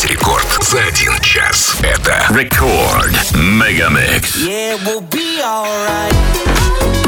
Весь рекорд за один час. Это Рекорд Мегамикс. Yeah, we'll be alright.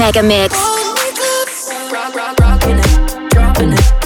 Mega Mix. Rock, rock.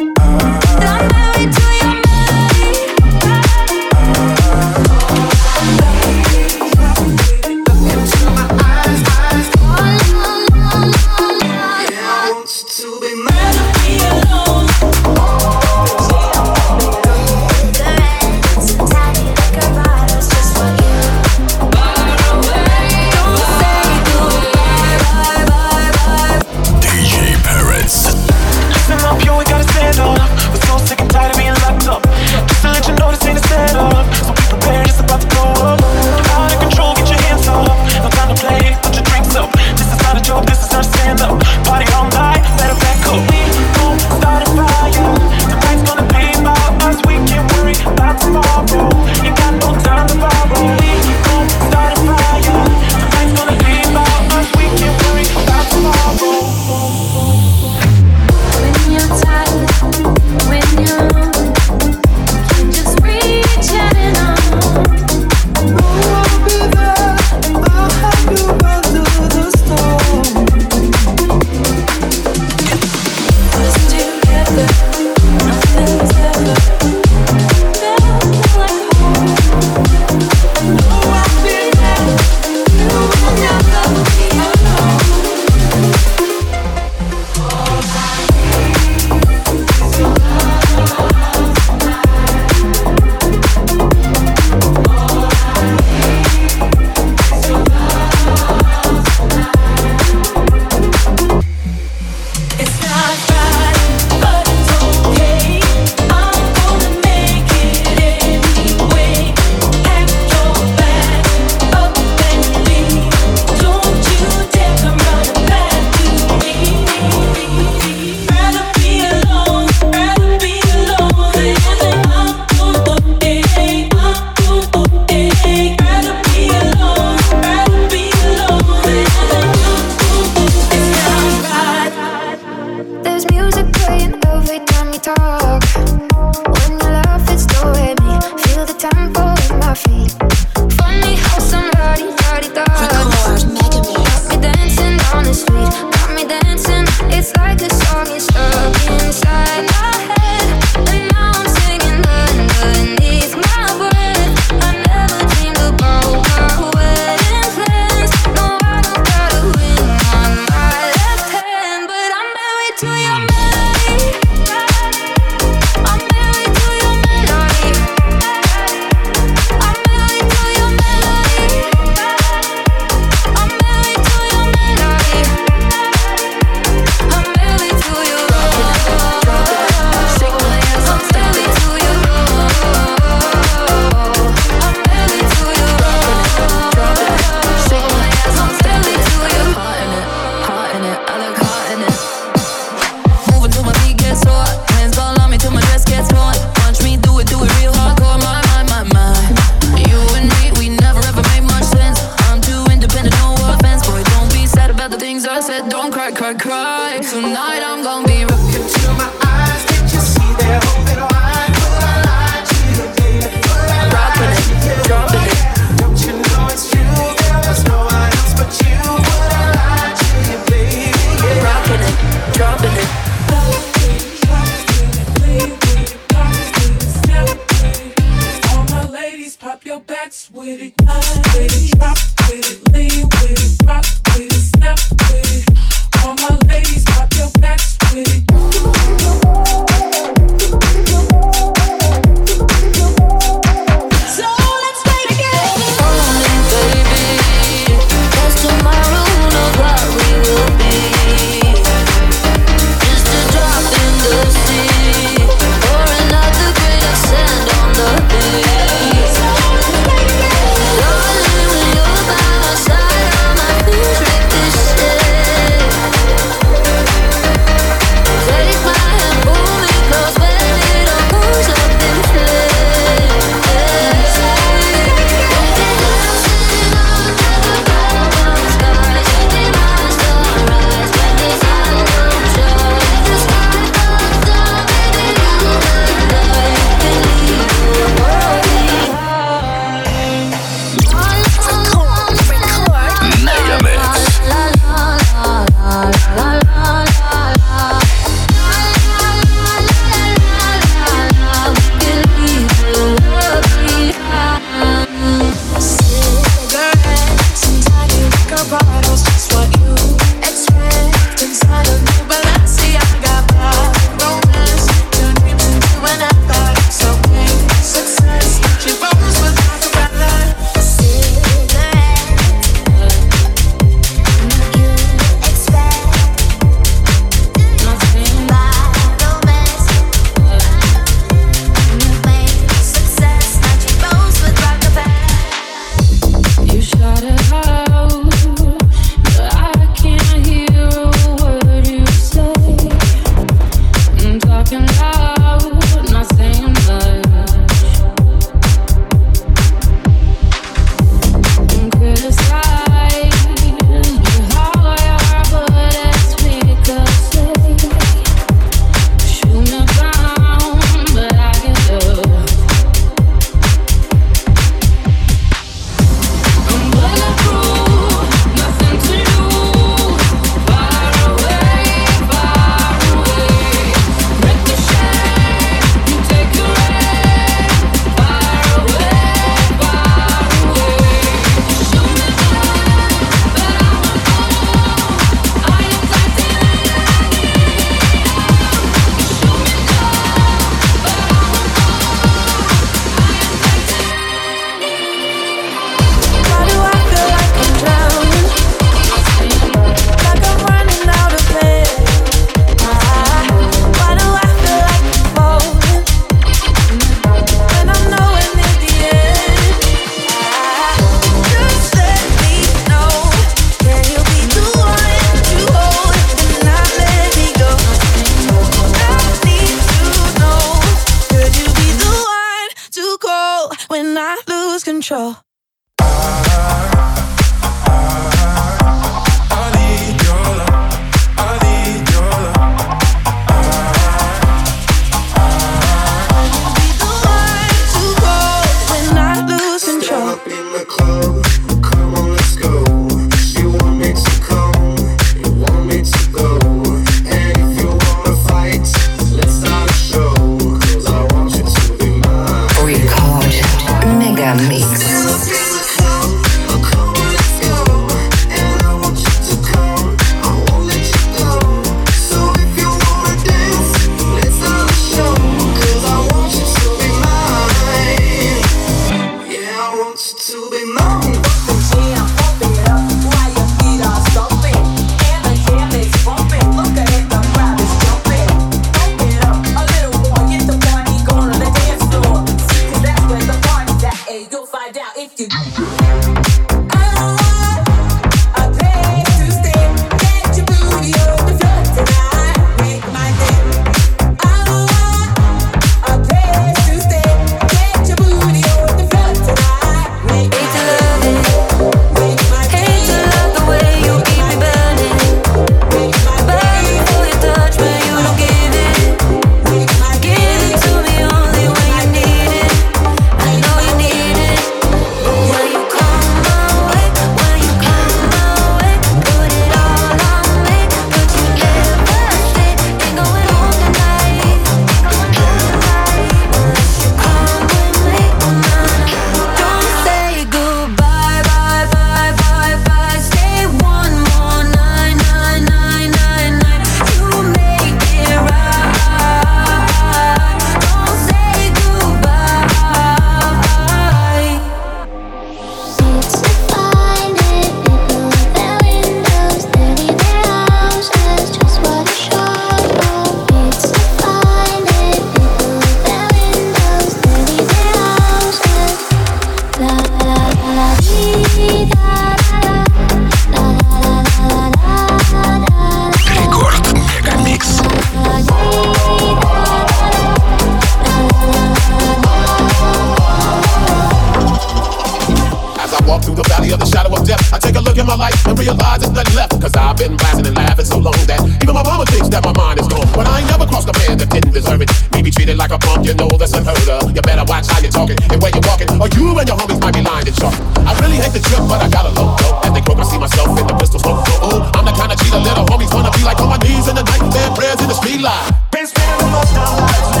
and realize there's nothing left. Cause I've been blasting and laughing so long that even my mama thinks that my mind is gone. But I ain't never crossed a man that didn't deserve it. Me be treated like a punk, you know that's unheard of. You better watch how you're talking and where you're walking, or you and your homies might be lying in sharp. I really hate the trip, but I gotta low go. As they croak, I see myself in the pistol smoke. Oh, oh I'm the kind of cheater little homies wanna be like on my knees in the night, prayers in the street light. Been spending most of my life.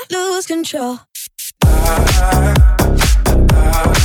I lose control. I, I,